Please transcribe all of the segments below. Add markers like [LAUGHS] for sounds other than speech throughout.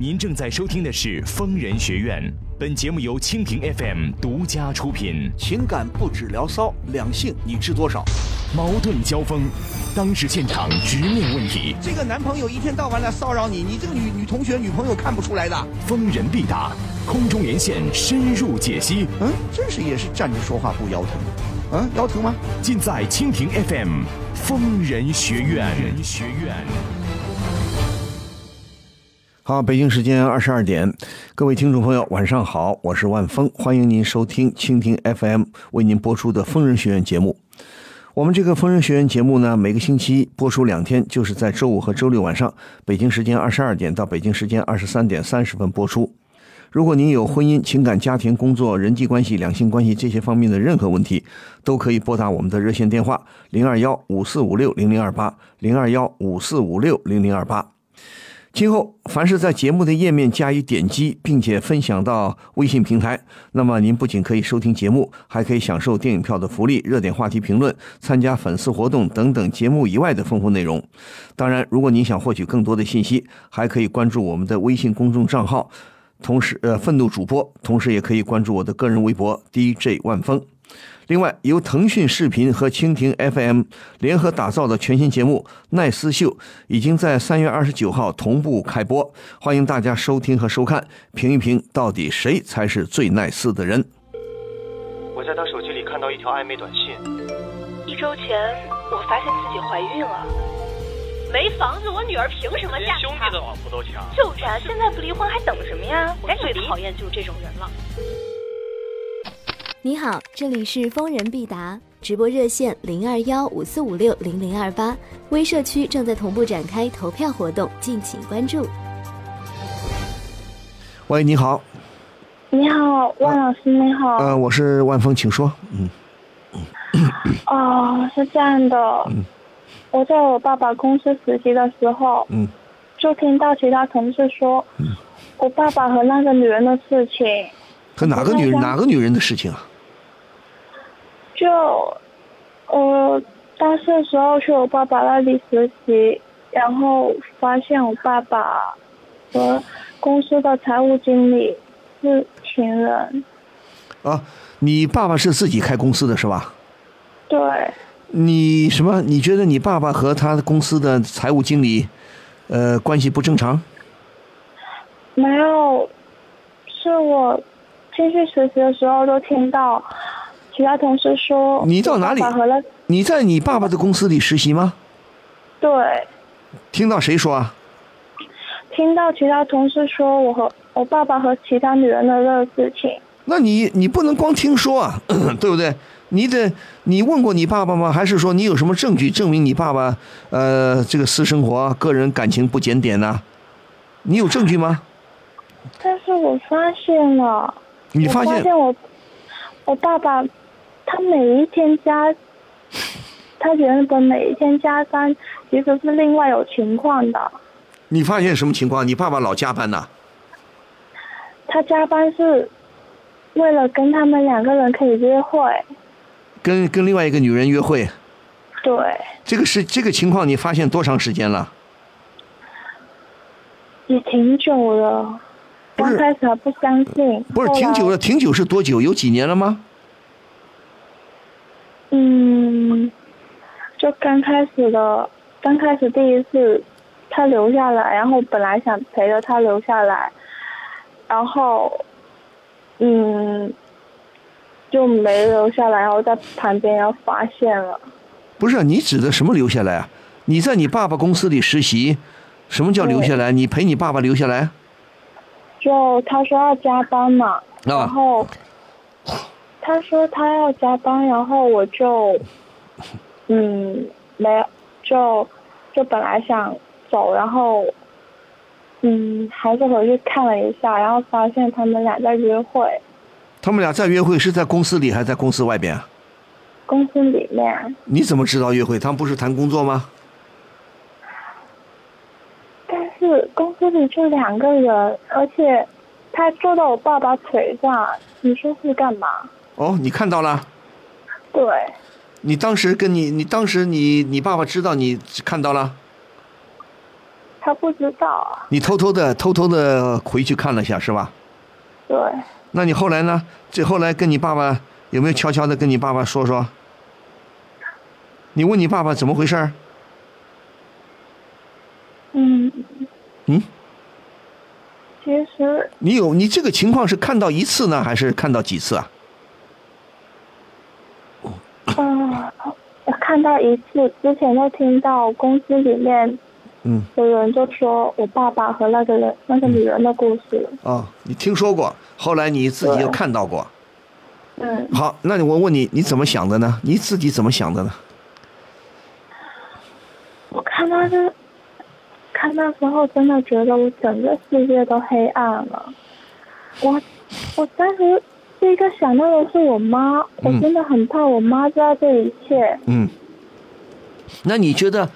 您正在收听的是《疯人学院》，本节目由蜻蜓 FM 独家出品。情感不止聊骚，两性你知多少？矛盾交锋，当事现场直面问题，这个男朋友一天到晚来骚扰你，你这个女女同学、女朋友看不出来的。疯人必答，空中连线深入解析。嗯，真是也是站着说话不腰疼。嗯，腰疼吗？尽在蜻蜓 FM《疯人学院》。人学院。好，北京时间二十二点，各位听众朋友，晚上好，我是万峰，欢迎您收听蜻蜓 FM 为您播出的《疯人学院》节目。我们这个《疯人学院》节目呢，每个星期播出两天，就是在周五和周六晚上，北京时间二十二点到北京时间二十三点三十分播出。如果您有婚姻、情感、家庭、工作、人际关系、两性关系这些方面的任何问题，都可以拨打我们的热线电话零二幺五四五六零零二八零二幺五四五六零零二八。今后凡是在节目的页面加以点击，并且分享到微信平台，那么您不仅可以收听节目，还可以享受电影票的福利、热点话题评论、参加粉丝活动等等节目以外的丰富内容。当然，如果您想获取更多的信息，还可以关注我们的微信公众账号，同时呃愤怒主播，同时也可以关注我的个人微博 DJ 万峰。另外，由腾讯视频和蜻蜓 FM 联合打造的全新节目《奈斯秀》已经在三月二十九号同步开播，欢迎大家收听和收看，评一评到底谁才是最奈斯的人。我在他手机里看到一条暧昧短信。一周前，我发现自己怀孕了。没房子，我女儿凭什么嫁连兄弟的老婆都强。就是啊，现在不离婚还等什么呀？我最讨厌就是这种人了。你好，这里是疯人必答直播热线零二幺五四五六零零二八，微社区正在同步展开投票活动，敬请关注。喂，你好，你好，万老师，你好。呃，我是万峰，请说。嗯，哦，是这样的，嗯我在我爸爸公司实习的时候，嗯就听到其他同事说，嗯我爸爸和那个女人的事情，和哪个女人哪个女人的事情啊？就，呃，大四的时候去我爸爸那里实习，然后发现我爸爸和公司的财务经理是情人，啊，你爸爸是自己开公司的是吧？对，你什么？你觉得你爸爸和他公司的财务经理，呃，关系不正常？没有，是我进去实习的时候都听到其他同事说，你到哪里你在你爸爸的公司里实习吗？对，听到谁说啊？听到其他同事说我和我爸爸和其他女人的这个事情，那你你不能光听说啊，[CLEARS THROAT] 对不对？你得你问过你爸爸吗？还是说你有什么证据证明你爸爸呃这个私生活、个人感情不检点呢、你有证据吗？但是我发现了，你发现发现我我爸爸他每一天加，他原本每一天加班其实是另外有情况的，你发现什么情况？你爸爸老加班呐、他加班是为了跟他们两个人可以约会，跟跟另外一个女人约会，对。这个是这个情况，你发现多长时间了？也挺久了，刚开始还不相信，不是挺久了，挺久是多久？有几年了吗？嗯，就刚开始的，刚开始第一次他留下来，然后本来想陪着他留下来，然后嗯就没留下来，然后在旁边要发现了，不是，你指的什么留下来啊？你在你爸爸公司里实习，什么叫留下来？你陪你爸爸留下来？就他说要加班嘛，然啊，后他说他要加班，然后我就 [LAUGHS] 嗯没有就就本来想走，然后嗯还是回去看了一下，然后发现他们俩在约会，他们俩在约会是在公司里还是在公司外边啊？公司里面，你怎么知道约会？他们不是谈工作吗？但是公司里就两个人，而且他坐到我爸爸腿上，你说是干嘛？哦，你看到了？对，你当时跟你，你当时你你爸爸知道你看到了？他他不知道，你偷偷的偷偷的回去看了一下是吧？对，那你后来呢？这后来跟你爸爸有没有悄悄的跟你爸爸说说？你问你爸爸怎么回事儿？嗯嗯，其实你有你这个情况是看到一次呢，还是看到几次啊？嗯，我看到一次，之前就听到公司里面嗯，有人就说我爸爸和那个人那个女人的故事。哦，你听说过，后来你自己又看到过。嗯，好，那我问你，你怎么想的呢？你自己怎么想的呢？我看到这，看那时候真的觉得我整个世界都黑暗了。我我当时第一个想到的是我妈，我真的很怕我妈知道这一切。嗯，那你觉得，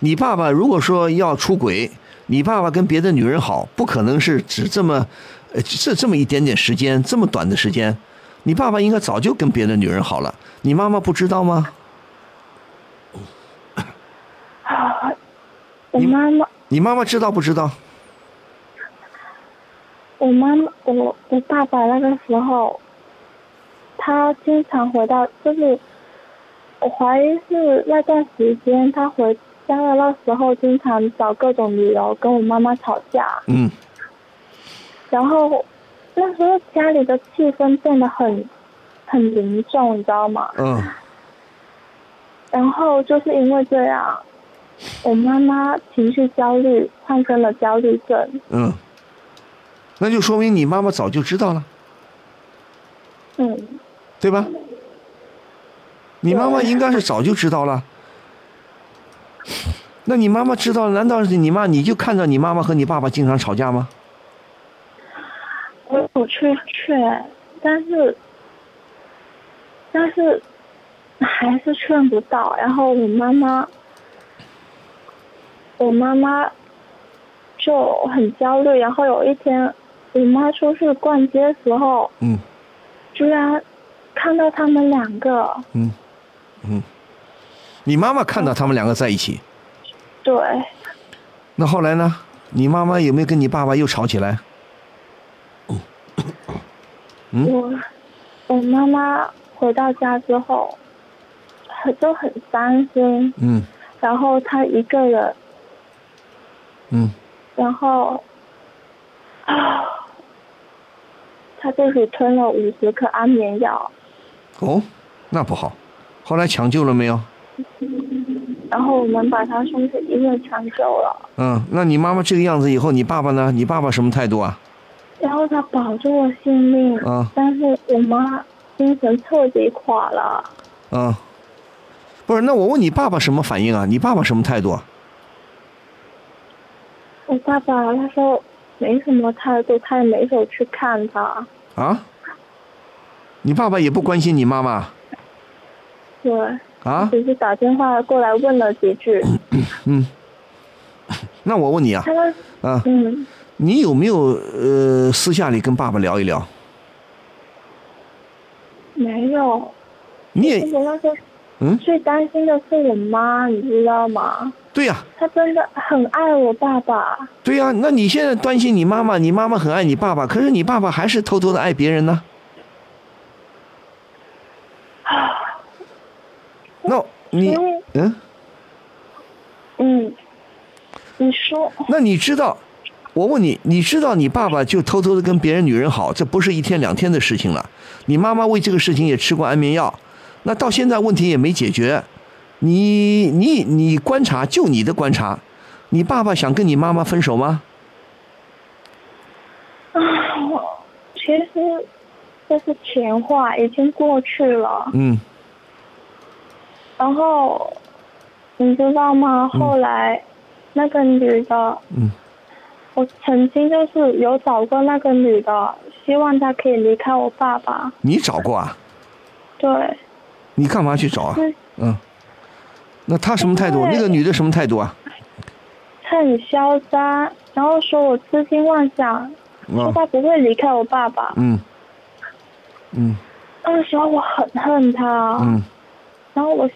你爸爸如果说要出轨，你爸爸跟别的女人好，不可能是只这么，呃，这这么一点点时间，这么短的时间，你爸爸应该早就跟别的女人好了，你妈妈不知道吗？啊，[COUGHS] 我你妈妈，你妈妈知道不知道？我妈妈，我我爸爸那个时候，他经常回到，就是我怀疑是那段时间他回家的那时候，经常找各种理由跟我妈妈吵架，嗯。然后那时候家里的气氛变得很很凝重，你知道吗？嗯。然后就是因为这样，我妈妈情绪焦虑，患生了焦虑症。嗯，那就说明你妈妈早就知道了，嗯，对吧？你妈妈应该是早就知道了。那你妈妈知道，难道是你妈你就看着你妈妈和你爸爸经常吵架吗？我有去劝，但是但是还是劝不到。然后我妈妈，我妈妈就很焦虑。然后有一天，我妈出去逛街的时候，嗯居然看到他们两个，嗯嗯，你妈妈看到他们两个在一起，对，那后来呢？你妈妈有没有跟你爸爸又吵起来？嗯。我我妈妈回到家之后，很就很伤心，嗯。然后她一个人，嗯。然后啊，[SIGHS] 她自己吞了五十颗安眠药，哦，那不好。后来抢救了没有？然后我们把他送去医院抢救了，嗯，那你妈妈这个样子以后，你爸爸呢？你爸爸什么态度啊？然后他保住了性命，啊但是我妈精神彻底垮了。嗯，不是，那我问你爸爸什么反应啊？你爸爸什么态度啊？我爸爸他说没什么态度，他也没有去看他。啊？你爸爸也不关心你妈妈对，啊？只是打电话过来问了几句。嗯，那我问你啊啊，嗯，你有没有呃私下里跟爸爸聊一聊？没有。你也其实那时候嗯，最担心的是我妈，你知道吗？对呀、她真的很爱我爸爸。对呀、那你现在担心你妈妈，你妈妈很爱你爸爸，可是你爸爸还是偷偷的爱别人呢？那你嗯，嗯，你说，那你知道？我问你，你知道你爸爸就偷偷的跟别人女人好，这不是一天两天的事情了。你妈妈为这个事情也吃过安眠药，那到现在问题也没解决。你你你观察，就你的观察，你爸爸想跟你妈妈分手吗？啊，其实这是前话，已经过去了。嗯然后你知道吗？后来那个女的，嗯我曾经就是有找过那个女的，希望她可以离开我爸爸。你找过啊？对，你干嘛去找啊？嗯，那她什么态度？那个女的什么态度啊？她很嚣张，然后说我痴心妄想，说啊，她不会离开我爸爸。嗯嗯。那个时候我很恨他，嗯。然后我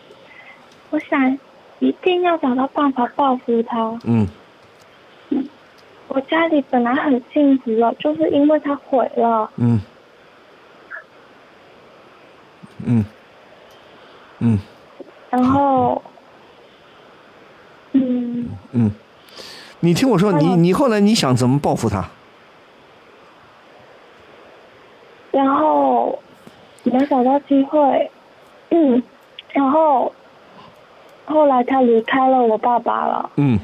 我想一定要找到办法报复他。嗯。我家里本来很幸福了，就是因为他毁了。嗯，嗯，嗯。然后，嗯，嗯，你听我说，你你后来你想怎么报复他？然后没找到机会，嗯，[COUGHS] 然后后来他离开了我爸爸了，嗯，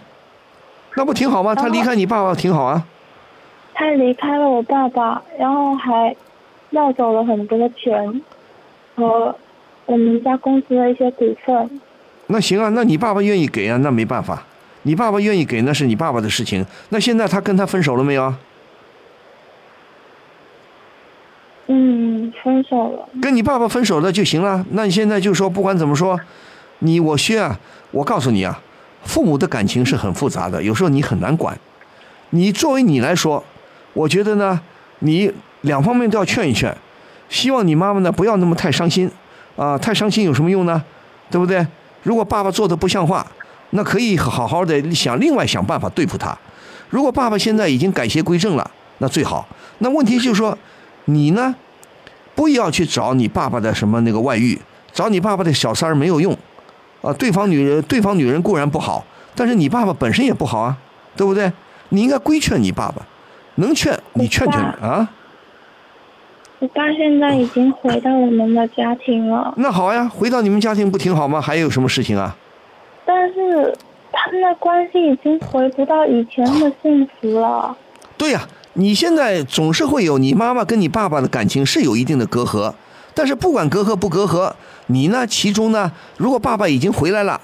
那不挺好吗？他离开你爸爸挺好啊。他离开了我爸爸，然后还要走了很多钱和我们家公司的一些股份。那行啊，那你爸爸愿意给啊，那没办法，你爸爸愿意给那是你爸爸的事情。那现在他跟他分手了没有啊？嗯，分手了。跟你爸爸分手了就行了。那你现在就说，不管怎么说，你我薛啊，我告诉你啊，父母的感情是很复杂的，有时候你很难管。你作为你来说，我觉得呢，你两方面都要劝一劝，希望你妈妈呢不要那么太伤心啊，太伤心有什么用呢？对不对？如果爸爸做的不像话，那可以好好的想另外想办法对付他。如果爸爸现在已经改邪归正了，那最好。那问题就是说，你呢，不要去找你爸爸的什么那个外遇，找你爸爸的小三儿没有用，啊，对方女人对方女人固然不好，但是你爸爸本身也不好啊，对不对？你应该规劝你爸爸，能劝你劝劝啊。我爸现在已经回到我们的家庭了，那好呀，回到你们家庭不挺好吗？还有什么事情啊？但是他们的关系已经回不到以前那么幸福了。对呀、你现在总是会有你妈妈跟你爸爸的感情是有一定的隔阂，但是不管隔阂不隔阂，你呢其中呢，如果爸爸已经回来了，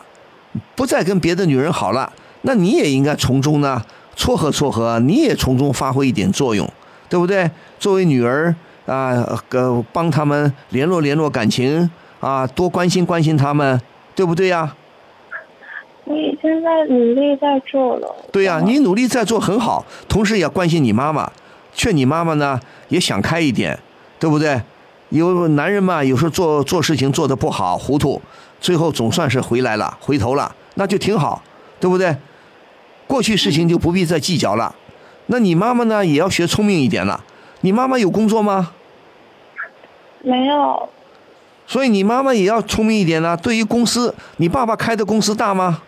不再跟别的女人好了，那你也应该从中呢撮合撮合，你也从中发挥一点作用，对不对？作为女儿啊，呃，帮他们联络联络感情啊，多关心关心他们，对不对呀？我已经在努力在做了。对呀、你努力在做很好，同时也要关心你妈妈，劝你妈妈呢也想开一点，对不对？有男人嘛，有时候做做事情做得不好，糊涂，最后总算是回来了，回头了，那就挺好，对不对？过去事情就不必再计较了。那你妈妈呢，也要学聪明一点了。你妈妈有工作吗？没有，所以你妈妈也要聪明一点呢。对于公司，你爸爸开的公司大吗？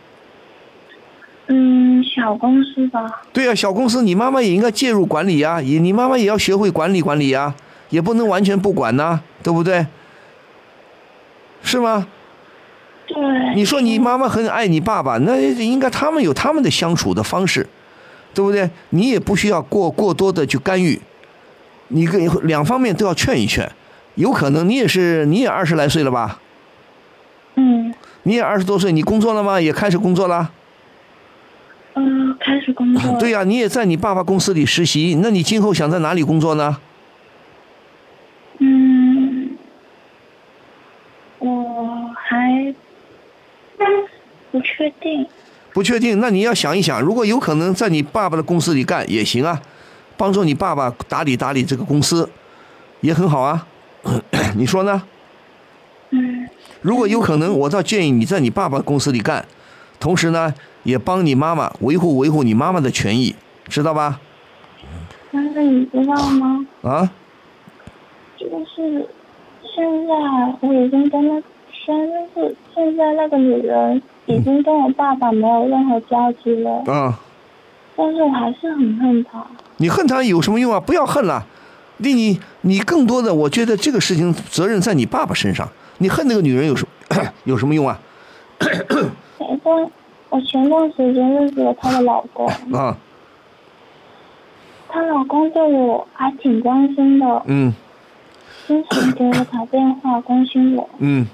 嗯，小公司吧。对呀、小公司你妈妈也应该介入管理呀，也你妈妈也要学会管理管理呀，也不能完全不管呐，对不对？是吗？对。你说你妈妈很爱你爸爸，那应该他们有他们的相处的方式，对不对？你也不需要过过多的去干预，你跟两方面都要劝一劝。有可能你也是你也二十来岁了吧？嗯你也二十多岁，你工作了吗？也开始工作了？嗯，开始工作。对呀、你也在你爸爸公司里实习，那你今后想在哪里工作呢？嗯，我还不确定。不确定，那你要想一想，如果有可能在你爸爸的公司里干也行啊，帮助你爸爸打理打理这个公司，也很好啊。[CLEARS THROAT] 你说呢？嗯如果有可能，我倒建议你在你爸爸公司里干，同时呢，也帮你妈妈维护维护你妈妈的权益，知道吧？但是你知道吗？啊，就是现在我已经跟那现就是现在那个女人已经跟我爸爸没有任何交集了，啊，但是我还是很恨她。你恨他有什么用啊？不要恨了，你你你更多的，我觉得这个事情责任在你爸爸身上。你恨那个女人有什么 [COUGHS] 有什么用啊？我前段时间认识了她的老公，[LAUGHS] 啊，她老公对我还挺关心的，嗯经常给我打电话关心我。嗯，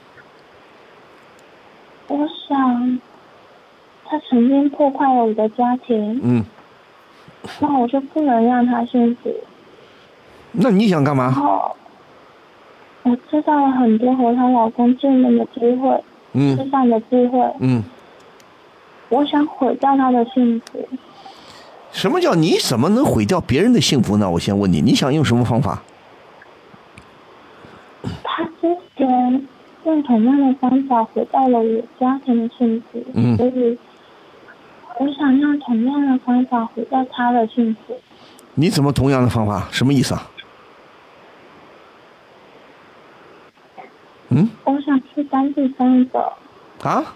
我想，他曾经破坏了我的家庭，嗯，那我就不能让他幸福。那你想干嘛？后，我知道了很多和她老公见面的机会，吃嗯饭的机会，嗯，我想毁掉他的幸福。什么叫你怎么能毁掉别人的幸福呢？我先问你，你想用什么方法？他之前用同样的方法毁掉了我家庭的幸福，嗯所以我想用同样的方法毁掉他的幸福。你怎么同样的方法？什么意思啊？嗯？我想去当第三者。啊？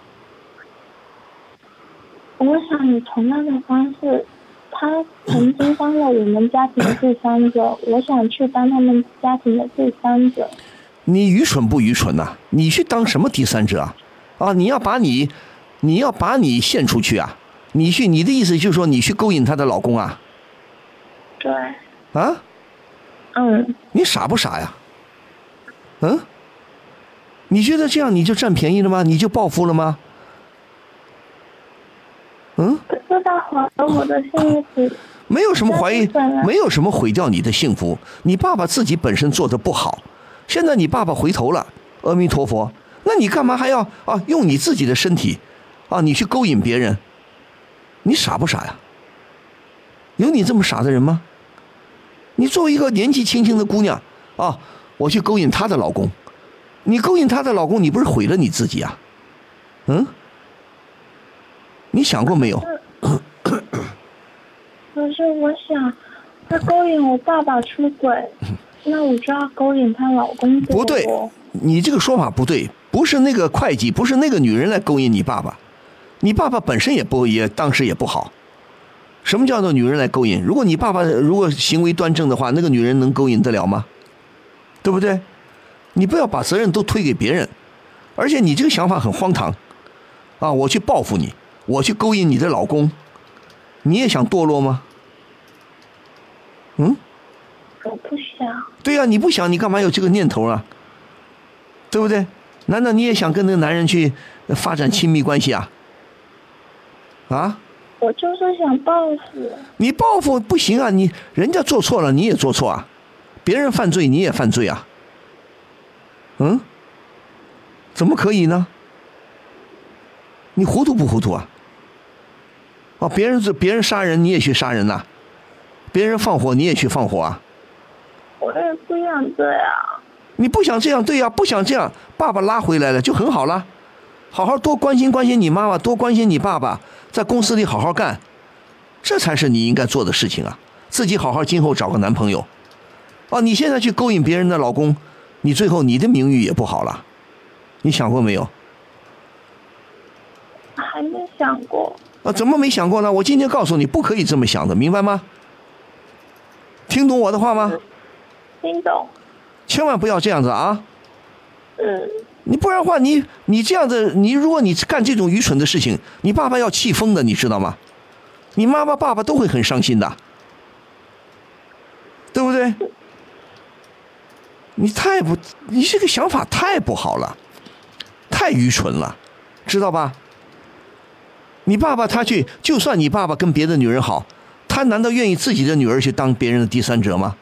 我想以同样的方式，他曾经当了我们家庭的第三者，我想去当他们家庭的第三者。你愚蠢不愚蠢呐、你去当什么第三者啊？啊，你要把你，你要把你献出去啊？你去，你的意思就是说你去勾引她的老公啊？对，啊？嗯，你傻不傻呀？嗯？你觉得这样你就占便宜了吗？你就暴富了吗？嗯？可是他毁了我的幸福。[LAUGHS] 没有什么怀疑没有什么毁掉你的幸福。你爸爸自己本身做的不好，现在你爸爸回头了，阿弥陀佛，那你干嘛还要啊用你自己的身体啊你去勾引别人？你傻不傻呀？有你这么傻的人吗？你作为一个年纪轻轻的姑娘啊，我去勾引她的老公，你勾引她的老公，你不是毁了你自己啊？嗯？你想过没有？可是我想，他勾引我爸爸出轨，那我就要勾引她老公不对，你这个说法不对，不是那个会计，不是那个女人来勾引你爸爸，你爸爸本身也不也当时也不好。什么叫做女人来勾引？如果你爸爸如果行为端正的话，那个女人能勾引得了吗？对不对？你不要把责任都推给别人，而且你这个想法很荒唐，啊！我去报复你，我去勾引你的老公，你也想堕落吗？嗯？我不想。对呀、你不想，你干嘛有这个念头啊？对不对？难道你也想跟那个男人去发展亲密关系啊？啊？我就是想报复。你报复不行啊！你人家做错了，你也做错啊；别人犯罪，你也犯罪啊。嗯？怎么可以呢？你糊涂不糊涂啊？哦，别人是别人杀人，你也去杀人呐、别人放火，你也去放火啊？我也不想这样。你不想这样，对呀、不想这样，爸爸拉回来了就很好了，好好多关心关心你妈妈，多关心你爸爸，在公司里好好干，这才是你应该做的事情啊！自己好好今后找个男朋友，哦，你现在去勾引别人的老公，你最后你的名誉也不好了，你想过没有？还没想过。啊，怎么没想过呢？我今天告诉你，不可以这么想的，明白吗？听懂我的话吗？听懂？千万不要这样子啊！嗯，你不然的话，你你这样子，你如果你干这种愚蠢的事情，你爸爸要气疯的，你知道吗？你妈妈、爸爸都会很伤心的，对不对？你太不，你这个想法太不好了，太愚蠢了，知道吧？你爸爸他去，就算你爸爸跟别的女人好，他难道愿意自己的女儿去当别人的第三者吗？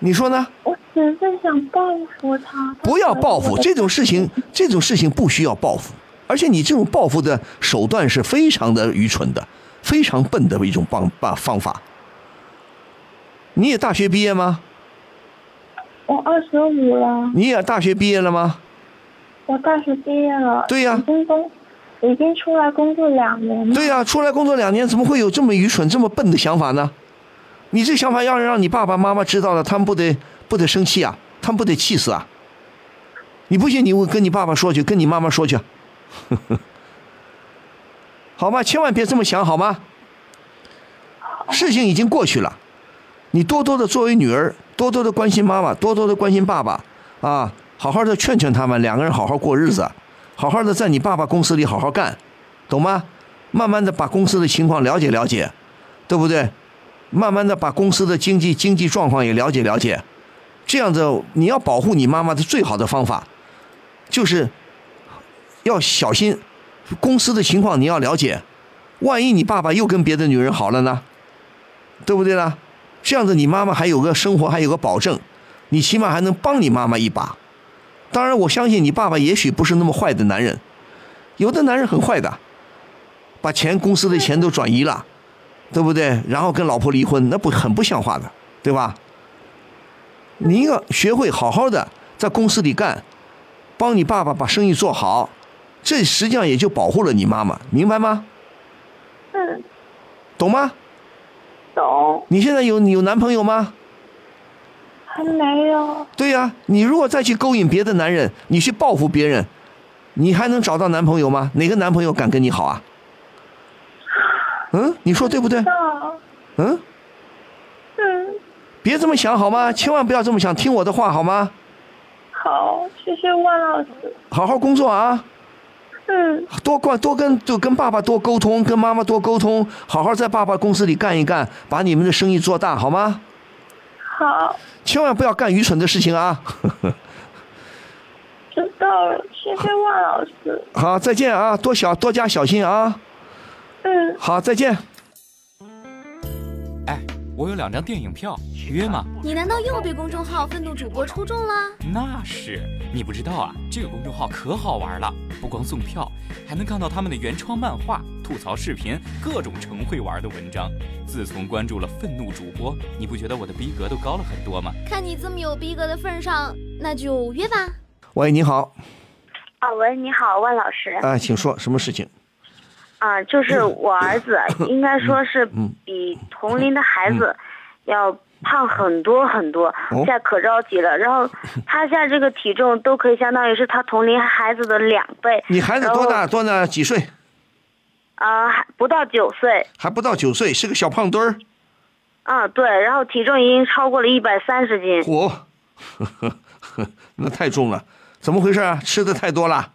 你说呢？我只是想报复他。不要报复这种事情，这种事情不需要报复，而且你这种报复的手段是非常的愚蠢的，非常笨的一种方办方法。你也大学毕业吗？我二十五了，你也大学毕业了吗？我大学毕业了。对呀已经工，已经出来工作两年了。对呀、出来工作两年，怎么会有这么愚蠢、这么笨的想法呢？你这想法要是让你爸爸妈妈知道了，他们不得不得生气啊？他们不得气死啊？你不信，你跟你爸爸说去，跟你妈妈说去，[LAUGHS] 好吗？千万别这么想，好吗？事情已经过去了，你多多的作为女儿，多多的关心妈妈，多多的关心爸爸，啊，好好的劝劝他们，两个人好好过日子，好好的在你爸爸公司里好好干，懂吗？慢慢的把公司的情况了解了解，对不对？慢慢的把公司的经济经济状况也了解了解，这样子你要保护你妈妈的最好的方法，就是要小心公司的情况你要了解，万一你爸爸又跟别的女人好了呢，对不对呢？这样子你妈妈还有个生活还有个保证，你起码还能帮你妈妈一把。当然，我相信你爸爸也许不是那么坏的男人，有的男人很坏的，把钱公司的钱都转移了。对不对？然后跟老婆离婚，那不很不像话的，对吧？你要学会好好的在公司里干，帮你爸爸把生意做好，这实际上也就保护了你妈妈，明白吗？嗯，懂吗？懂，你现在有有男朋友吗？还没有。对呀、你如果再去勾引别的男人，你去报复别人，你还能找到男朋友吗？哪个男朋友敢跟你好啊？嗯，你说对不对？到，嗯，嗯，别这么想好吗？千万不要这么想，听我的话好吗？好，谢谢万老师。好好工作啊，嗯，多关多跟就跟爸爸多沟通，跟妈妈多沟通，好好在爸爸公司里干一干，把你们的生意做大好吗？好，千万不要干愚蠢的事情啊！[LAUGHS] 知道了，谢谢万老师。好，再见啊，多小多加小心啊！嗯，好，再见。哎，我有两张电影票，约吗？你难道又被公众号愤怒主播抽中了？那是，你不知道啊，这个公众号可好玩了，不光送票，还能看到他们的原创漫画、吐槽视频，各种成会玩的文章。自从关注了愤怒主播，你不觉得我的逼格都高了很多吗？看你这么有逼格的份上，那就约吧。喂，你好，啊，喂，你好，万老师。啊，请说，什么事情？啊，就是我儿子，[LAUGHS] 应该说是嗯比同龄的孩子要胖很多很多，哦现在可着急了。然后他现在这个体重都可以相当于是他同龄孩子的两倍。[LAUGHS] 你孩子多大？多大？几岁？啊、还不到九岁。还不到九岁，是个小胖墩儿。啊，对，然后体重已经超过了一百三十斤。嚯，呵呵呵，那太重了，怎么回事啊？吃的太多了。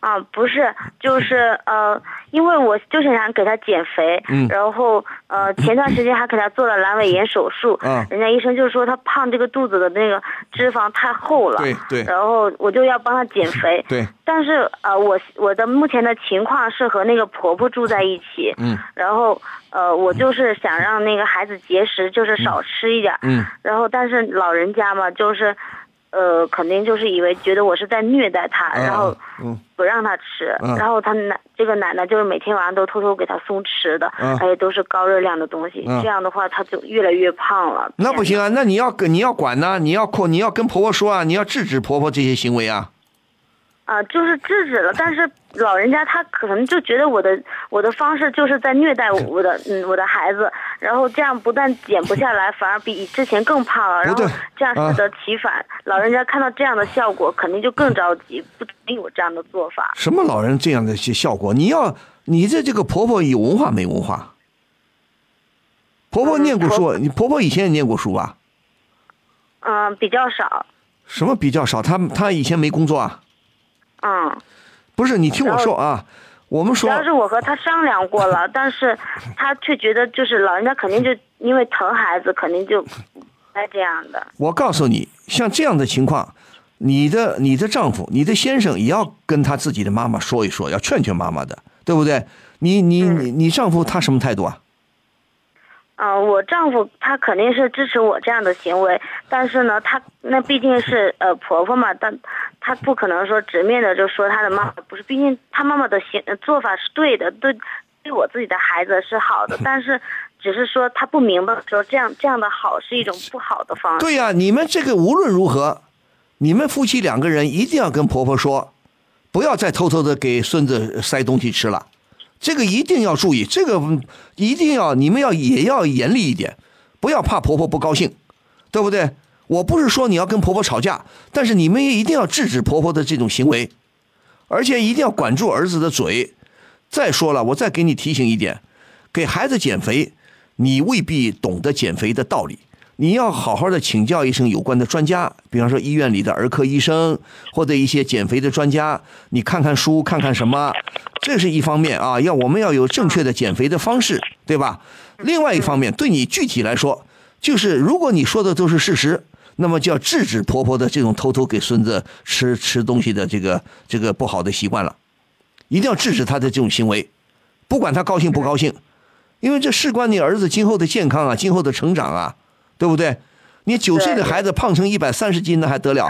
啊，不是，就是呃，因为我就是想给他减肥，嗯然后呃，前段时间还给他做了阑尾炎手术，啊人家医生就说他胖这个肚子的那个脂肪太厚了，对对然后我就要帮他减肥，[LAUGHS] 对，但是呃，我我的目前的情况是和那个婆婆住在一起，嗯然后呃，我就是想让那个孩子节食，就是少吃一点，嗯然后但是老人家嘛，就是。呃，肯定就是以为觉得我是在虐待他，然后嗯不让他吃，嗯然后他奶这个奶奶就是每天晚上都偷偷给他送吃的，啊而且都是高热量的东西，嗯这样的话他就越来越胖了。那不行啊，那你要跟你要管呢、你要控，你要跟婆婆说啊，你要制止婆婆这些行为啊。啊、就是制止了，但是老人家他可能就觉得我的我的方式就是在虐待我的嗯我的孩子，然后这样不但减不下来，反而比之前更胖了，然后这样适得其反。老人家看到这样的效果，肯定就更着急，不同意我这样的做法。什么老人这样的些效果？你要你这这个婆婆有文化没文化？婆婆嗯念过书，婆你婆婆以前也念过书吧？嗯，比较少，什么比较少？她她以前没工作啊？嗯。不是，你听我说啊，我们说主要是我和他商量过了，[LAUGHS] 但是他却觉得就是老人家肯定就因为疼孩子，肯定就该这样的。我告诉你，像这样的情况，你的你的丈夫、你的先生也要跟他自己的妈妈说一说，要劝劝妈妈的，对不对？你你你你丈夫他什么态度啊？嗯、我丈夫他肯定是支持我这样的行为，但是呢，他那毕竟是呃婆婆嘛，但他不可能说直面的就说他的妈妈不是，毕竟他妈妈的行呃做法是对的，对对我自己的孩子是好的，但是 [LAUGHS] 只是说他不明白说这样这样的好是一种不好的方式。对呀、你们这个无论如何，你们夫妻两个人一定要跟婆婆说，不要再偷偷的给孙子塞东西吃了，这个一定要注意，这个一定要你们要也要严厉一点，不要怕婆婆不高兴，对不对？我不是说你要跟婆婆吵架，但是你们也一定要制止婆婆的这种行为，而且一定要管住儿子的嘴。再说了，我再给你提醒一点，给孩子减肥，你未必懂得减肥的道理。你要好好的请教一声有关的专家，比方说医院里的儿科医生或者一些减肥的专家，你看看书，看看什么，这是一方面啊。要我们要有正确的减肥的方式，对吧？另外一方面，对你具体来说，就是如果你说的都是事实，那么就要制止婆婆的这种偷偷给孙子吃吃东西的这个这个不好的习惯了，一定要制止他的这种行为，不管他高兴不高兴，因为这事关你儿子今后的健康啊，今后的成长啊，对不对？你九岁的孩子胖成一百三十斤，那还得了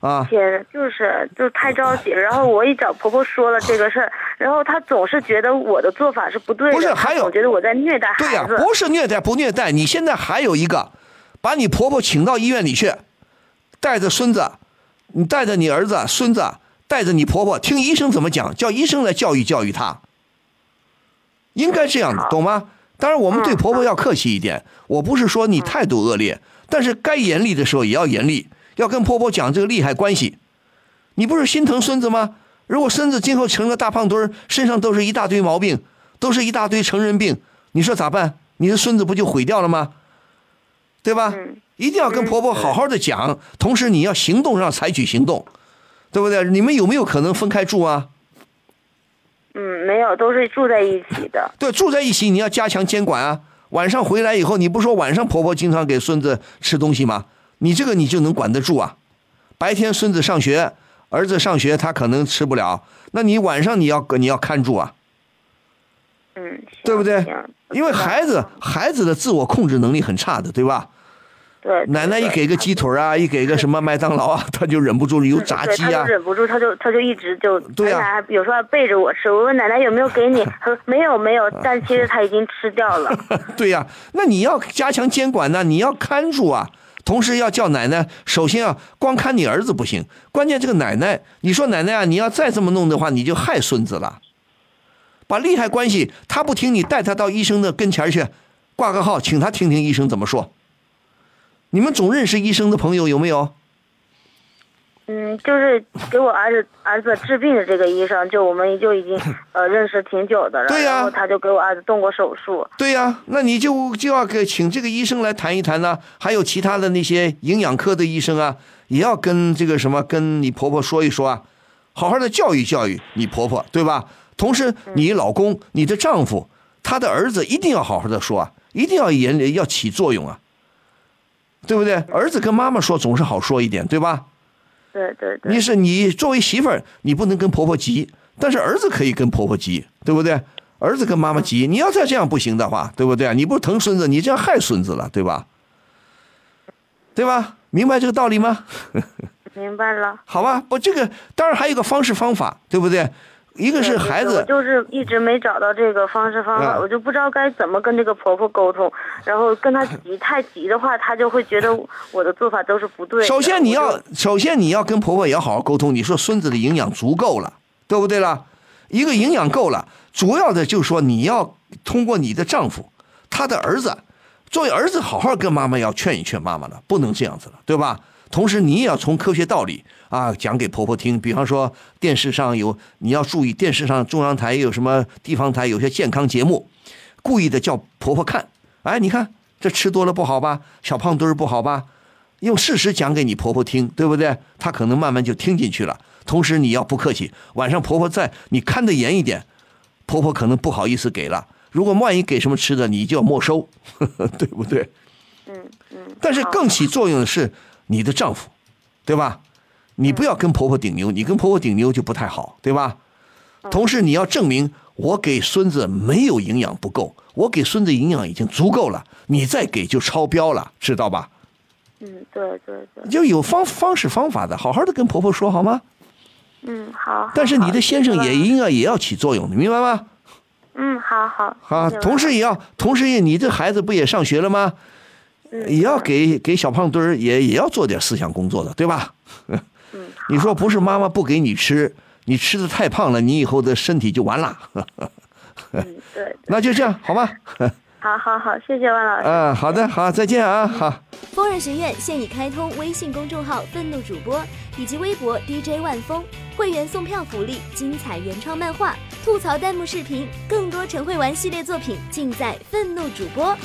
啊？天，就是就是太着急了。然后我一找婆婆说了这个事儿，[LAUGHS] 然后她总是觉得我的做法是不对的，不是还有总觉得我在虐待孩子对呀。不是虐待不虐待，你现在还有一个，把你婆婆请到医院里去，带着孙子，你带着你儿子、孙子带着你婆婆听医生怎么讲，叫医生来教育教育她。应该这样的，懂吗？当然，我们对婆婆要客气一点。我不是说你态度恶劣，但是该严厉的时候也要严厉，要跟婆婆讲这个利害关系。你不是心疼孙子吗？如果孙子今后成了大胖墩儿，身上都是一大堆毛病，都是一大堆成人病，你说咋办？你的孙子不就毁掉了吗？对吧？一定要跟婆婆好好的讲，同时你要行动上采取行动，对不对？你们有没有可能分开住啊？嗯，没有，都是住在一起的。对，住在一起你要加强监管啊。晚上回来以后，你不说晚上婆婆经常给孙子吃东西吗？你这个你就能管得住啊。白天孙子上学，儿子上学，他可能吃不了，那你晚上你要你要看住啊。嗯，对不对？因为孩子孩子的自我控制能力很差的，对吧？对，奶奶一给个鸡腿啊，一给个什么麦当劳啊，[LAUGHS] 他就忍不住有炸对，他就鸡啊。忍不住，他就他就一直就，对呀有时候还背着我吃。我问奶奶有没有给你，他说没有没有，[LAUGHS] 但其实他已经吃掉了。[LAUGHS] 对呀、那你要加强监管呢，你要看住啊。同时要叫奶奶，首先啊，光看你儿子不行，关键这个奶奶，你说奶奶啊，你要再这么弄的话，你就害孙子了。把利害关系，他不听，你带他到医生的跟前去，挂个号，请他听听医生怎么说。你们总认识医生的朋友有没有？嗯，就是给我儿子儿子治病的这个医生，就我们就已经 [LAUGHS] 呃认识挺久的了。对呀然后他就给我儿子动过手术。对呀、那你就就要给请这个医生来谈一谈呢、还有其他的那些营养科的医生啊，也要跟这个什么跟你婆婆说一说啊，好好的教育教育你婆婆，对吧？同时，你老公、你的丈夫、他的儿子一定要好好的说啊，一定要严要起作用啊，对不对？儿子跟妈妈说总是好说一点，对吧？对对对。你是你作为媳妇儿，你不能跟婆婆急，但是儿子可以跟婆婆急，对不对？儿子跟妈妈急，你要再这样不行的话，对不对？你不疼孙子，你这样害孙子了，对吧？对吧？明白这个道理吗？[LAUGHS] 明白了。好吧，不，这个当然还有一个方式方法，对不对？一个是孩子，我就是一直没找到这个方式方法，啊我就不知道该怎么跟这个婆婆沟通。然后跟她急，太急的话，她就会觉得我的做法都是不对。首先你要，首先你要跟婆婆也要好好沟通。你说孙子的营养足够了，对不对啦？一个营养够了，主要的就是说你要通过你的丈夫，他的儿子，作为儿子好好跟妈妈要劝一劝妈妈了，不能这样子了，对吧？同时你也要从科学道理啊讲给婆婆听。比方说电视上有，你要注意电视上中央台有什么地方台有些健康节目，故意的叫婆婆看，哎，你看这吃多了不好吧，小胖墩儿不好吧？用事实讲给你婆婆听，对不对？她可能慢慢就听进去了。同时你要不客气，晚上婆婆在，你看得严一点，婆婆可能不好意思给了。如果万一给什么吃的，你就要没收，[LAUGHS] 对不对？嗯嗯。但是更起作用的是你的丈夫，对吧？你不要跟婆婆顶牛，你跟婆婆顶牛就不太好，对吧？同时你要证明我给孙子没有营养不够，我给孙子营养已经足够了，你再给就超标了，知道吧？嗯，对对对。就有方方式方法的，好好的跟婆婆说好吗？嗯，好。但是你的先生也好应该也要起作用，你明白吗？嗯，好好。啊，谢谢同时也要，同时也你这孩子不也上学了吗？嗯也要给给小胖墩儿也也要做点思想工作的，对吧？嗯，你说不是妈妈不给你吃，你吃的太胖了，你以后的身体就完了。嗯，对。[LAUGHS] 那就这样，好吗？[LAUGHS] 好好好，谢谢万老师。嗯，好的，好，再见啊，好。疯人学院现已开通微信公众号“愤怒主播”以及微博 DJ 万峰，会员送票福利、精彩原创漫画、吐槽弹幕视频，更多陈慧玩系列作品尽在愤怒主播。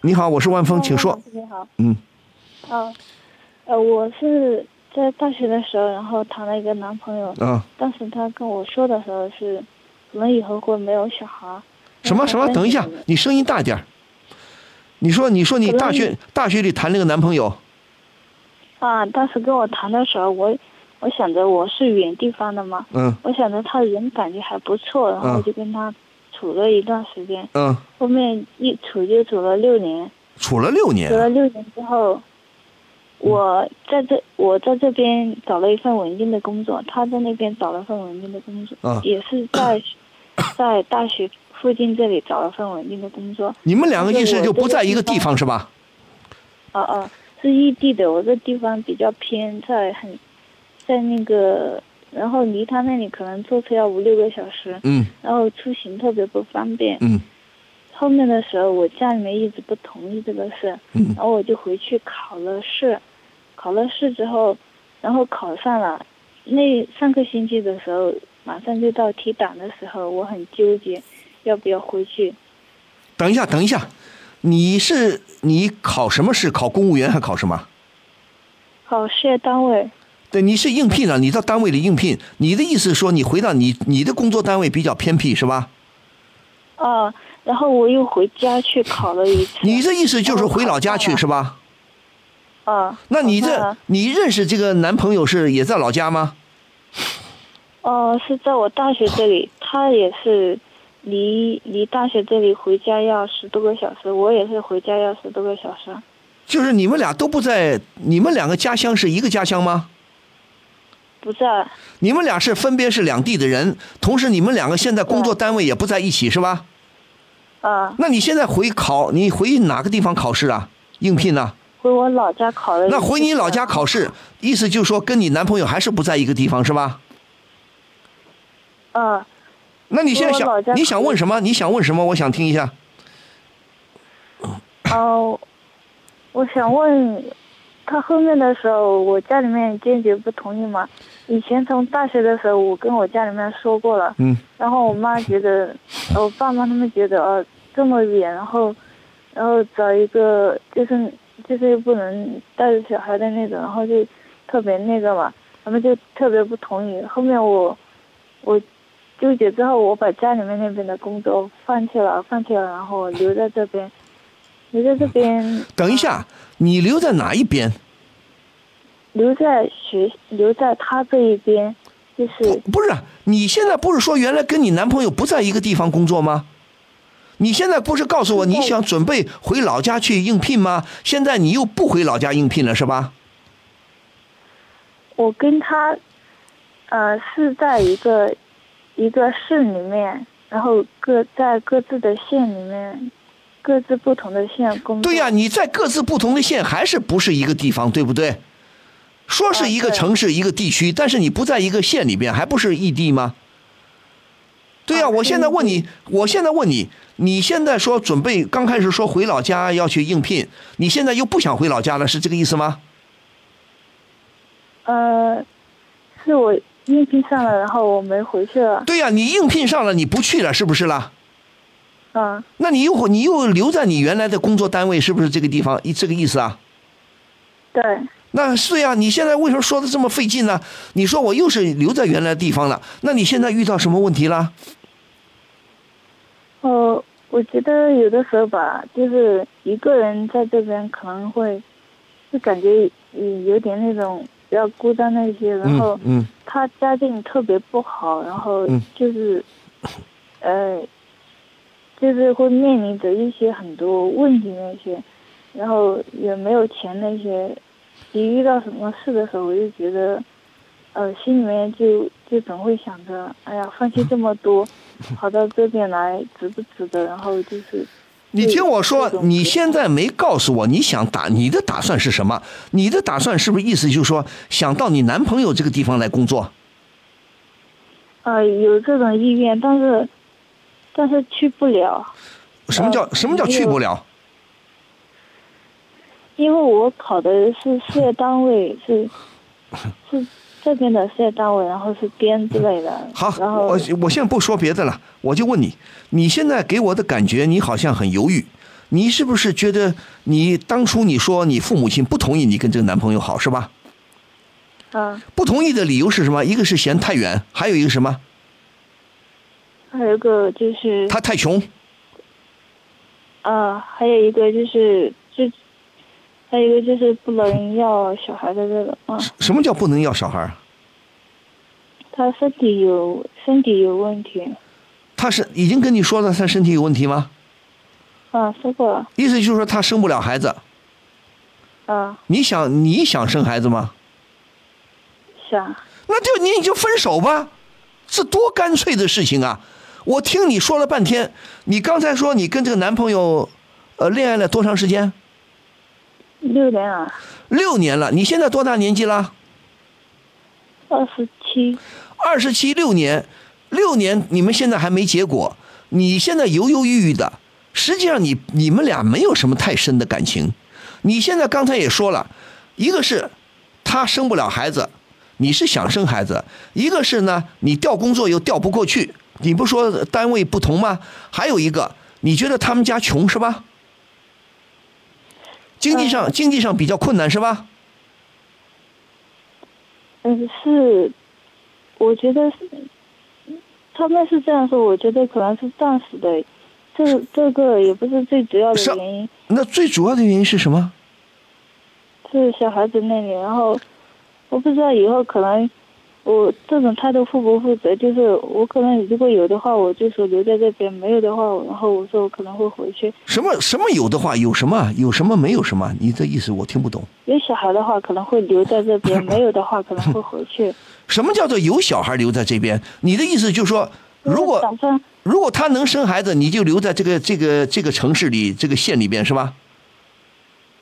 你好，我是万峰，请说。你好。嗯。呃，呃，我是在大学的时候，然后谈了一个男朋友。啊。当时他跟我说的时候是，可能以后会没有小孩。什么什么？等一下，你声音大点儿。你说，你说你大学大学里谈了个男朋友，啊，当时跟我谈的时候，我我想着我是远地方的嘛，嗯我想着他人感觉还不错，然后嗯我就跟他处了一段时间，嗯，后面一处就处了六年，处了六年处，了六年之后，我在这我在这边找了一份稳定的工作，他在那边找了份稳定的工作，啊也是在 [COUGHS] 在大学附近这里找了份稳定的工作。你们两个意思就不在一个地方是吧？啊啊，是异地的，我这地方比较偏，在很，在那个然后离他那里可能坐车要五六个小时，嗯然后出行特别不方便。嗯后面的时候，我家里面一直不同意这个事，嗯然后我就回去考了试，考了试之后，然后考上了。那上个星期的时候，马上就到提档的时候，我很纠结，要不要回去。等一下，等一下，你是你考什么试？考公务员还考什么？考事业单位，对，你是应聘的，你到单位里应聘。你的意思是说，你回到你你的工作单位比较偏僻是吧？啊，然后我又回家去考了一次。你这意思就是回老家去是吧？啊。那你这你认识这个男朋友是也在老家吗？哦，是在我大学这里，他也是离离大学这里回家要十多个小时，我也是回家要十多个小时。就是你们俩都不在，你们两个家乡是一个家乡吗？不在，你们俩是分别是两地的人，同时你们两个现在工作单位也不在一起是吧？啊，那你现在回考，你回哪个地方考试啊？应聘呢、回我老家考的。那回你老家考试，意思就是说跟你男朋友还是不在一个地方是吧？啊，那你现在想你想问什么？你想问什么？我想听一下。哦，我想问，他后面的时候，我家里面坚决不同意嘛。以前从大学的时候，我跟我家里面说过了，嗯然后我妈觉得，[LAUGHS] 呃我爸妈他们觉得，呃，这么远，然后，然后找一个就是就是又不能带着小孩的那种，然后就特别那个嘛，他们就特别不同意。后面我我纠结之后，我把家里面那边的工作放弃了，放弃了，然后留在这边，留在这边。等一下，你留在哪一边？留在学，留在他这一边，就是不是，你现在不是说原来跟你男朋友不在一个地方工作吗？你现在不是告诉我你想准备回老家去应聘吗？现在你又不回老家应聘了是吧？我跟他，呃，是在一个一个市里面，然后各在各自的县里面，各自不同的县工作。对呀、你在各自不同的县还是不是一个地方，对不对？说是一个城市、一个地区，但是你不在一个县里边，还不是异地吗？对呀、我现在问你，我现在问你，你现在说准备刚开始说回老家要去应聘，你现在又不想回老家了，是这个意思吗？呃，是我应聘上了，然后我没回去了。对呀、你应聘上了，你不去了，是不是啦？啊，那你又你又留在你原来的工作单位，是不是这个地方？这个意思啊？对，那是呀，你现在为什么说的这么费劲呢？你说我又是留在原来的地方了，那你现在遇到什么问题了？哦，我觉得有的时候吧，就是一个人在这边可能会，就感觉嗯有点那种比较孤单那些，然后他家境特别不好，然后嗯就是，呃，就是会面临着一些很多问题那些，然后也没有钱那些，一遇到什么事的时候，我就觉得，呃，心里面就就总会想着，哎呀，放弃这么多，[LAUGHS] 跑到这边来值不值得？然后就是，你听我说你现在没告诉我你想打你的打算是什么？你的打算是不是意思就是说想到你男朋友这个地方来工作？呃，有这种意愿，但是，但是去不了。什么叫呃什么叫去不了？因为我考的是事业单位，是 [LAUGHS] 是这边的事业单位，然后是编之类的。好，然后我我现在不说别的了，我就问你，你现在给我的感觉，你好像很犹豫，你是不是觉得你当初你说你父母亲不同意你跟这个男朋友好是吧？嗯，不同意的理由是什么？一个是嫌太远，还有一个什么？还有一个就是他太穷。啊，还有一个就是就，还有一个就是不能要小孩的这个啊，什么叫不能要小孩儿？他身体有身体有问题他是已经跟你说了他身体有问题吗？啊，说过了意思就是说他生不了孩子。啊，你想你想生孩子吗？想那就你就分手吧，这多干脆的事情啊！我听你说了半天，你刚才说你跟这个男朋友，呃，恋爱了多长时间？六年了，六年了。你现在多大年纪了？二十七二十七六年，六年你们现在还没结果，你现在犹犹豫豫的，实际上你你们俩没有什么太深的感情。你现在刚才也说了，一个是他生不了孩子，你是想生孩子；一个是呢，你调工作又调不过去。你不说单位不同吗？还有一个，你觉得他们家穷是吧？经济上经济上比较困难是吧？嗯，是，我觉得是，他们是这样说，我觉得可能是暂时的，这这个也不是最主要的原因，那最主要的原因是什么？是小孩子那里，然后我不知道以后可能我这种态度负不负责，就是我可能如果有的话，我就说留在这边；没有的话，然后我说我可能会回去。什么什么有的话有什么有什么没有什么？你这意思我听不懂。有小孩的话可能会留在这边，没有的话可能会回去。[LAUGHS] 什么叫做有小孩留在这边？你的意思就是说，如果打算如果他能生孩子，你就留在这个这个这个城市里这个县里边是吧？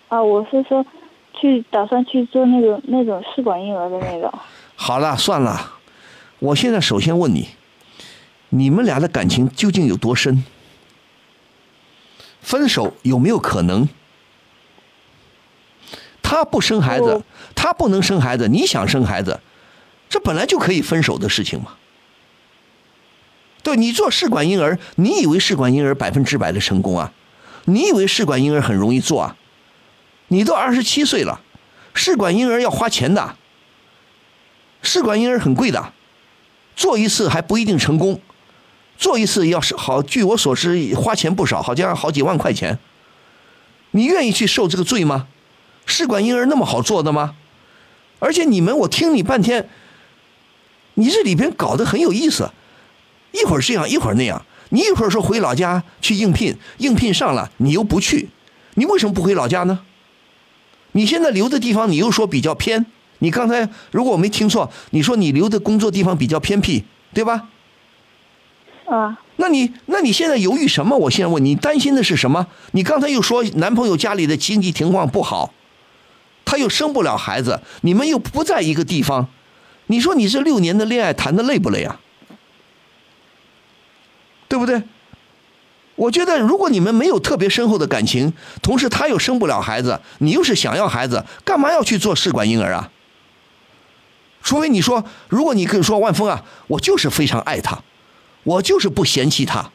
啊，我是说去打算去做那个那种试管婴儿的那个。好了，算了，我现在首先问你，你们俩的感情究竟有多深？分手有没有可能？他不生孩子我，他不能生孩子，你想生孩子，这本来就可以分手的事情嘛。对你做试管婴儿，你以为试管婴儿百分之百的成功啊？你以为试管婴儿很容易做啊？你都二十七岁了，试管婴儿要花钱的。试管婴儿很贵的，做一次还不一定成功，做一次要是好，据我所知花钱不少，好像好几万块钱。你愿意去受这个罪吗？试管婴儿那么好做的吗？而且你们，我听你半天，你这里边搞得很有意思，一会儿这样，一会儿那样。你一会儿说回老家去应聘，应聘上了，你又不去，你为什么不回老家呢？你现在留的地方，你又说比较偏。你刚才如果我没听错，你说你留的工作地方比较偏僻，对吧？啊，那你那你现在犹豫什么？我现在问你，担心的是什么？你刚才又说男朋友家里的经济情况不好，他又生不了孩子，你们又不在一个地方，你说你这六年的恋爱谈的累不累啊？对不对？我觉得如果你们没有特别深厚的感情，同时他又生不了孩子，你又是想要孩子，干嘛要去做试管婴儿啊？除非你说，如果你跟说万峰啊，我就是非常爱他，我就是不嫌弃他，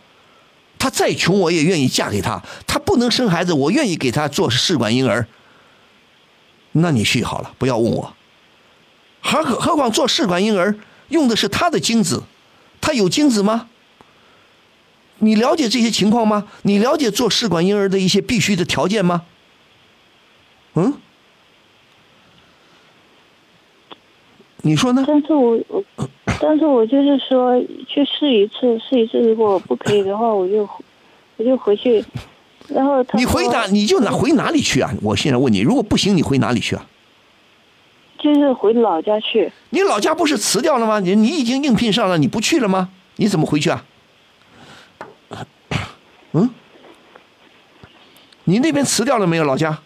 他再穷我也愿意嫁给他，他不能生孩子，我愿意给他做试管婴儿。那你去好了，不要问我。何何况做试管婴儿用的是他的精子，他有精子吗？你了解这些情况吗？你了解做试管婴儿的一些必须的条件吗？嗯？你说呢？但是我我，但是我就是说去试一次，试一次，如果不可以的话，我就我就回去。然后他你回哪？你就哪回哪里去啊？我现在问你，如果不行，你回哪里去啊？就是回老家去。你老家不是辞掉了吗？你你已经应聘上了，你不去了吗？你怎么回去啊？[COUGHS] 嗯？你那边辞掉了没有？老家？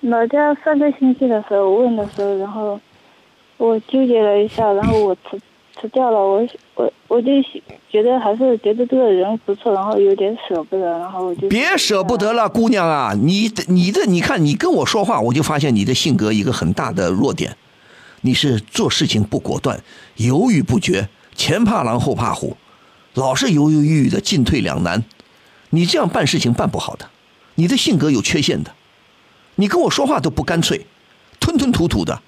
老家上个星期的时候问的时候，然后我纠结了一下，然后我辞辞掉了。我我我就觉得还是觉得这个人不错，然后有点舍不得，然后我就别舍不得了，姑娘啊！你的你的，你看你跟我说话，我就发现你的性格一个很大的弱点，你是做事情不果断，犹豫不决，前怕狼后怕虎，老是犹犹豫豫的，进退两难。你这样办事情办不好的，你的性格有缺陷的，你跟我说话都不干脆，吞吞吐吐的。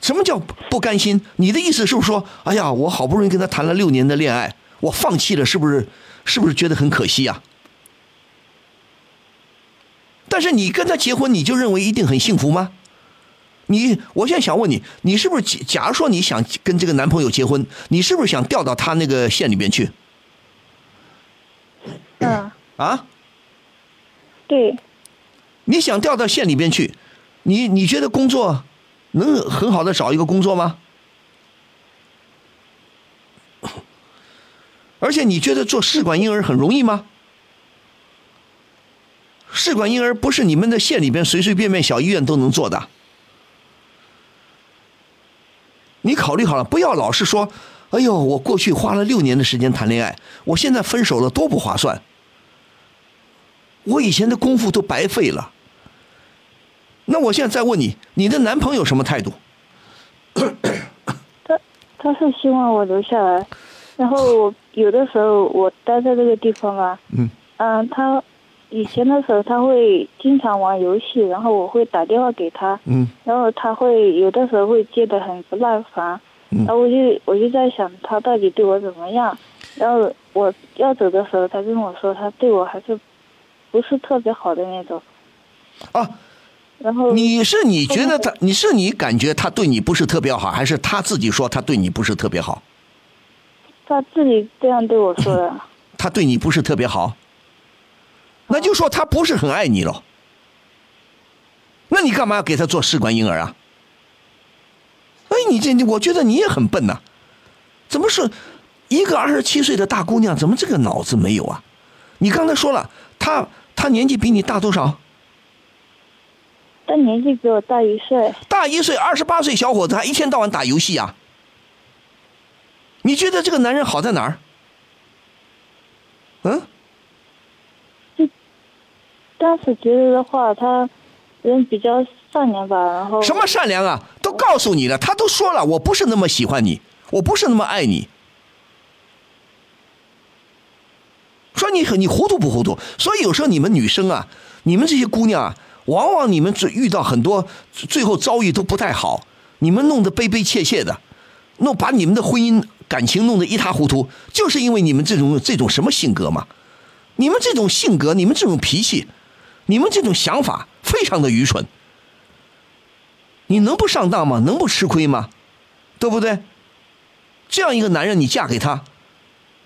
什么叫不甘心？你的意思是不是说，哎呀，我好不容易跟他谈了六年的恋爱，我放弃了，是不是？是不是觉得很可惜呀、但是你跟他结婚，你就认为一定很幸福吗？你，我现在想问你，你是不是假假如说你想跟这个男朋友结婚，你是不是想调到他那个县里边去嗯，啊？对，你想调到县里边去，你你觉得工作能很好的找一个工作吗？而且你觉得做试管婴儿很容易吗？试管婴儿不是你们的县里边随随便便小医院都能做的。你考虑好了，不要老是说，哎呦，我过去花了六年的时间谈恋爱，我现在分手了多不划算，我以前的功夫都白费了。那我现在再问你，你的男朋友什么态度？他他是希望我留下来，然后我有的时候我待在这个地方啊，嗯。嗯，他以前的时候他会经常玩游戏，然后我会打电话给他，嗯。然后他会有的时候会接的很不耐烦，嗯。然后我就我就在想他到底对我怎么样，然后我要走的时候，他跟我说他对我还是不是特别好的那种，啊，然后你是你觉得他，你是你感觉他对你不是特别好，还是他自己说他对你不是特别好？他自己这样对我说的，[LAUGHS] 他对你不是特别好，那就说他不是很爱你喽。那你干嘛要给他做试管婴儿啊？哎，你这你，我觉得你也很笨呐、怎么是一个二十七岁的大姑娘，怎么这个脑子没有啊？你刚才说了，她她年纪比你大多少？他年纪比我大一岁，大一岁，二十八岁小伙子还一天到晚打游戏啊？你觉得这个男人好在哪儿？嗯？当时觉得的话，他人比较善良吧，然后什么善良啊？都告诉你了，他都说了，我不是那么喜欢你，我不是那么爱你。说你你糊涂不糊涂？所以有时候你们女生啊，你们这些姑娘啊，往往你们只遇到很多最后遭遇都不太好，你们弄得悲悲切切的，弄把你们的婚姻感情弄得一塌糊涂，就是因为你们这种这种什么性格嘛？你们这种性格，你们这种脾气，你们这种想法非常的愚蠢。你能不上当吗？能不吃亏吗？对不对？这样一个男人，你嫁给他，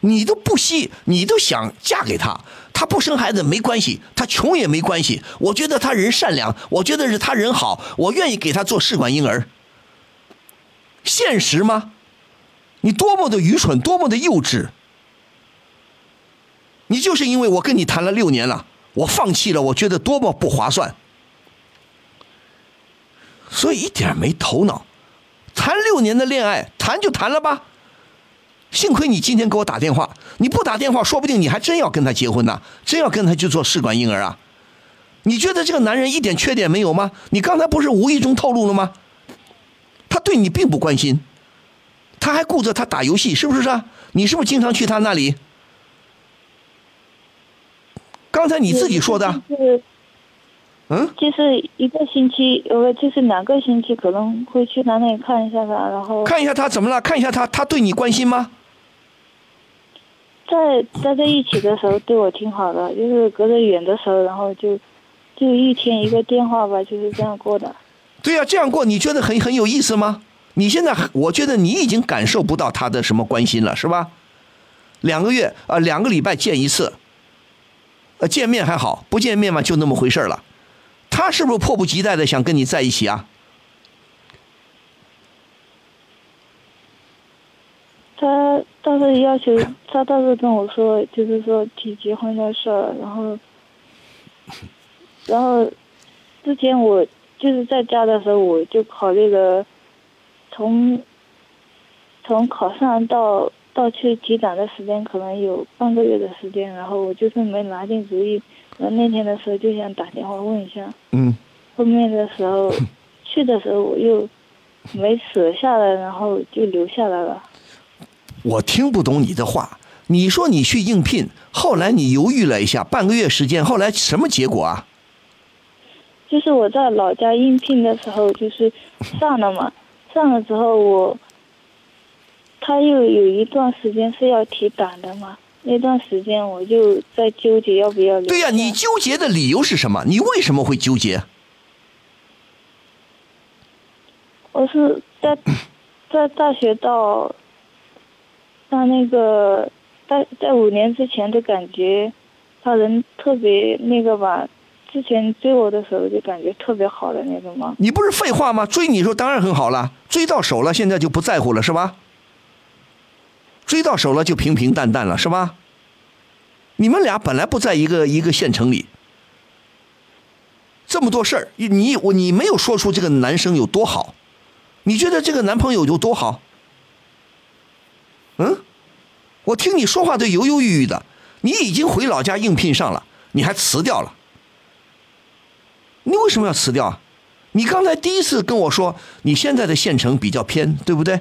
你都不惜，你都想嫁给他。他不生孩子没关系，他穷也没关系。我觉得他人善良，我觉得是他人好，我愿意给他做试管婴儿。现实吗？你多么的愚蠢，多么的幼稚！你就是因为我跟你谈了六年了，我放弃了，我觉得多么不划算。所以一点没头脑，谈六年的恋爱，谈就谈了吧。幸亏你今天给我打电话，你不打电话，说不定你还真要跟他结婚呢，真要跟他去做试管婴儿啊。你觉得这个男人一点缺点没有吗？你刚才不是无意中透露了吗？他对你并不关心，他还顾着他打游戏，是不是啊？你是不是经常去他那里？刚才你自己说的，是嗯，就是一个星期，呃，就是两个星期可能会去他那里看一下他，然后看一下他怎么了？看一下他，他对你关心吗？在待在一起的时候对我挺好的，就是隔着远的时候，然后就就一天一个电话吧，就是这样过的。对呀、这样过你觉得很很有意思吗？你现在我觉得你已经感受不到他的什么关心了，是吧？两个月啊、两个礼拜见一次，呃，见面还好，不见面嘛就那么回事了。他是不是迫不及待的想跟你在一起啊？他倒是要求，他倒是跟我说，就是说提结婚的事儿，然后，然后之前我就是在家的时候，我就考虑了从从考上到到去提档的时间可能有半个月的时间，然后我就是没拿定主意，然后那天的时候就想打电话问一下，嗯，后面的时候 [LAUGHS] 去的时候我又没舍下来，然后就留下来了。我听不懂你的话。你说你去应聘，后来你犹豫了一下，半个月时间，后来什么结果啊？就是我在老家应聘的时候，就是上了嘛，[LAUGHS] 上了之后我，他又有一段时间是要提档的嘛，那段时间我就在纠结要不要留。对呀、你纠结的理由是什么？你为什么会纠结？我是在在大学到他那个在在五年之前就感觉他人特别那个吧，之前追我的时候就感觉特别好的那种吗。你不是废话吗？追你的时候当然很好了，追到手了，现在就不在乎了，是吧？追到手了就平平淡淡了，是吧？你们俩本来不在一个一个县城里，这么多事儿，你我你没有说出这个男生有多好，你觉得这个男朋友有多好？我听你说话都犹犹豫豫的，你已经回老家应聘上了，你还辞掉了？你为什么要辞掉啊？你刚才第一次跟我说你现在的县城比较偏，对不对？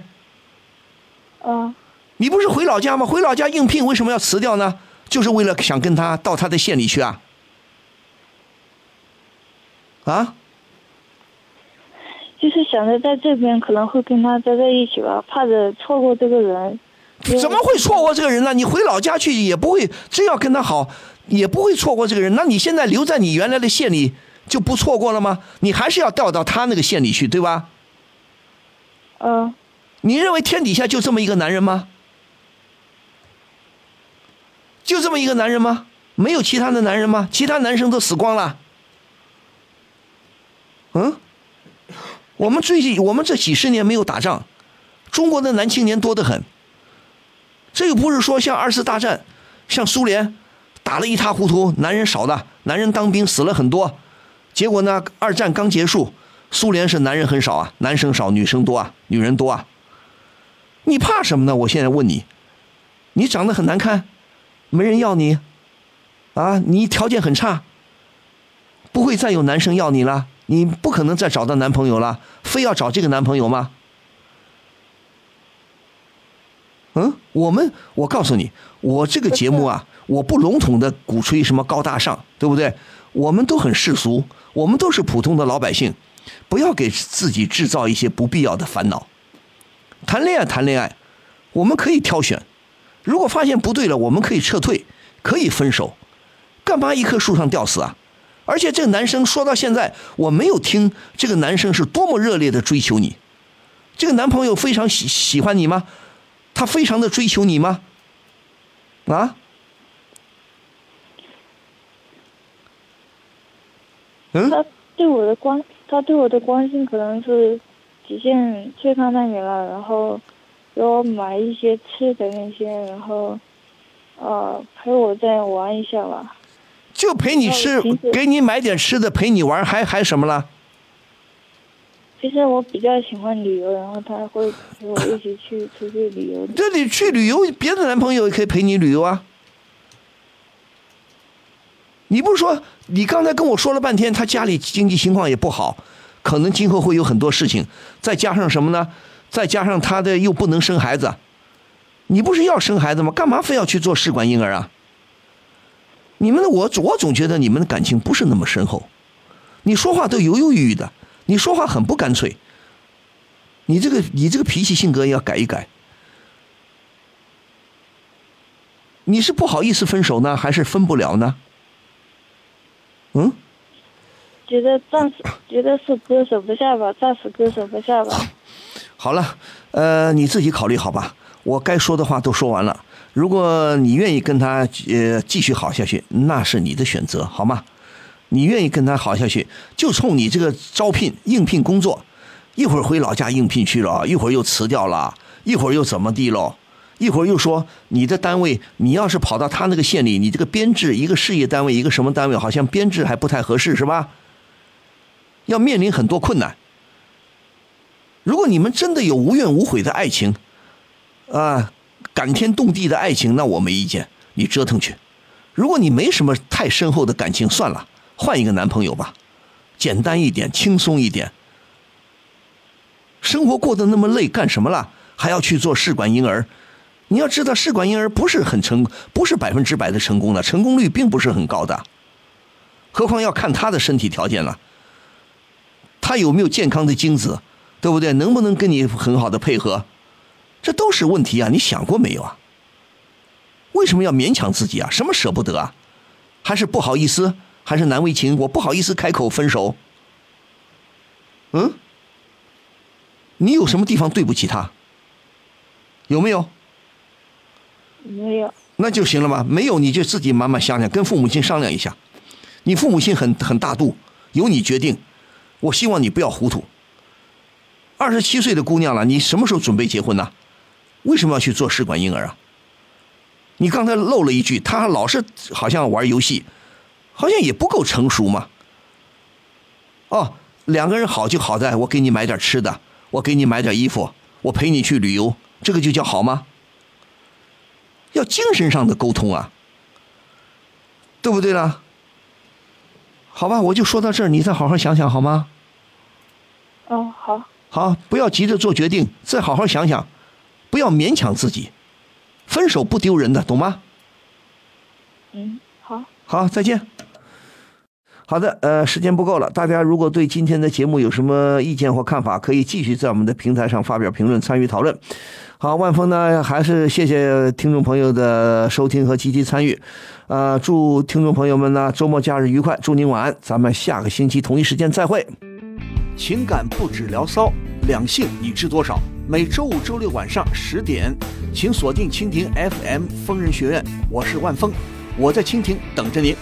嗯，你不是回老家吗？回老家应聘为什么要辞掉呢？就是为了想跟他到他的县里去啊？啊？就是想着在这边可能会跟他待在一起吧，怕着错过这个人。怎么会错过这个人呢？你回老家去也不会，真要跟他好，也不会错过这个人。那你现在留在你原来的县里就不错过了吗？你还是要调到他那个县里去，对吧？嗯，你认为天底下就这么一个男人吗？就这么一个男人吗？没有其他的男人吗？其他男生都死光了。嗯，我们最近我们这几十年没有打仗，中国的男青年多得很。这又不是说像二次大战，像苏联打了一塌糊涂，男人少的，男人当兵死了很多。结果呢，二战刚结束，苏联是男人很少啊，男生少，女生多啊，女人多啊。你怕什么呢？我现在问你，你长得很难看，没人要你，啊，你条件很差，不会再有男生要你了，你不可能再找到男朋友了，非要找这个男朋友吗？嗯，我们，我告诉你，我这个节目啊，[LAUGHS] 我不笼统的鼓吹什么高大上，对不对？我们都很世俗，我们都是普通的老百姓，不要给自己制造一些不必要的烦恼。谈恋爱，谈恋爱，我们可以挑选，如果发现不对了，我们可以撤退，可以分手，干嘛一棵树上吊死啊？而且这个男生说到现在，我没有听这个男生是多么热烈的追求你，这个男朋友非常喜喜欢你吗？他非常的追求你吗？啊？嗯？他对我的关，他对我的关心可能是体现最看那里了，然后给我买一些吃的那些，然后呃陪我再玩一下吧。就陪你吃，给你买点吃的，陪你玩，还还什么了？其实我比较喜欢旅游，然后他会陪我一起去出去旅游。这里去旅游，别的男朋友也可以陪你旅游啊。你不是说你刚才跟我说了半天，他家里经济情况也不好，可能今后会有很多事情，再加上什么呢？再加上他的又不能生孩子，你不是要生孩子吗？干嘛非要去做试管婴儿啊？你们的我我总觉得你们的感情不是那么深厚，你说话都犹犹豫豫的，你说话很不干脆，你这个你这个脾气性格也要改一改。你是不好意思分手呢，还是分不了呢？嗯，觉得暂时觉得是割舍不下吧，暂时割舍不下吧。好了，呃，你自己考虑好吧。我该说的话都说完了。如果你愿意跟他呃继续好下去，那是你的选择，好吗？你愿意跟他好下去，就冲你这个招聘应聘工作，一会儿回老家应聘去了，一会儿又辞掉了，一会儿又怎么地喽？一会儿又说你的单位，你要是跑到他那个县里，你这个编制一个事业单位，一个什么单位，好像编制还不太合适，是吧？要面临很多困难。如果你们真的有无怨无悔的爱情，啊，感天动地的爱情，那我没意见，你折腾去。如果你没什么太深厚的感情，算了，换一个男朋友吧，简单一点，轻松一点。生活过得那么累，干什么了？还要去做试管婴儿？你要知道，试管婴儿不是很成，不是百分之百的成功的，成功率并不是很高的。何况要看他的身体条件了，他有没有健康的精子，对不对？能不能跟你很好的配合？这都是问题啊！你想过没有啊？为什么要勉强自己啊？什么舍不得啊？还是不好意思？还是难为情？我不好意思开口分手。嗯？你有什么地方对不起他？有没有？没有。那就行了吧。没有你就自己慢慢想想，跟父母亲商量一下。你父母亲很很大度，由你决定。我希望你不要糊涂。二十七岁的姑娘了，你什么时候准备结婚呢？为什么要去做试管婴儿啊？你刚才漏了一句，他老是好像玩游戏，好像也不够成熟嘛。哦，两个人好就好在我给你买点吃的，我给你买点衣服，我陪你去旅游，这个就叫好吗？要精神上的沟通啊，对不对啦？好吧，我就说到这儿，你再好好想想好吗？嗯，好，好，不要急着做决定，再好好想想，不要勉强自己，分手不丢人的，懂吗？嗯，好，好，再见。好的，呃，时间不够了，大家如果对今天的节目有什么意见或看法，可以继续在我们的平台上发表评论，参与讨论。好，万峰呢，还是谢谢听众朋友的收听和积极参与，呃，祝听众朋友们呢周末假日愉快，祝您晚安，咱们下个星期同一时间再会。情感不止聊骚，两性你知多少？每周五、周六晚上十点，请锁定蜻蜓 FM 疯人学院，我是万峰，我在蜻蜓等着您。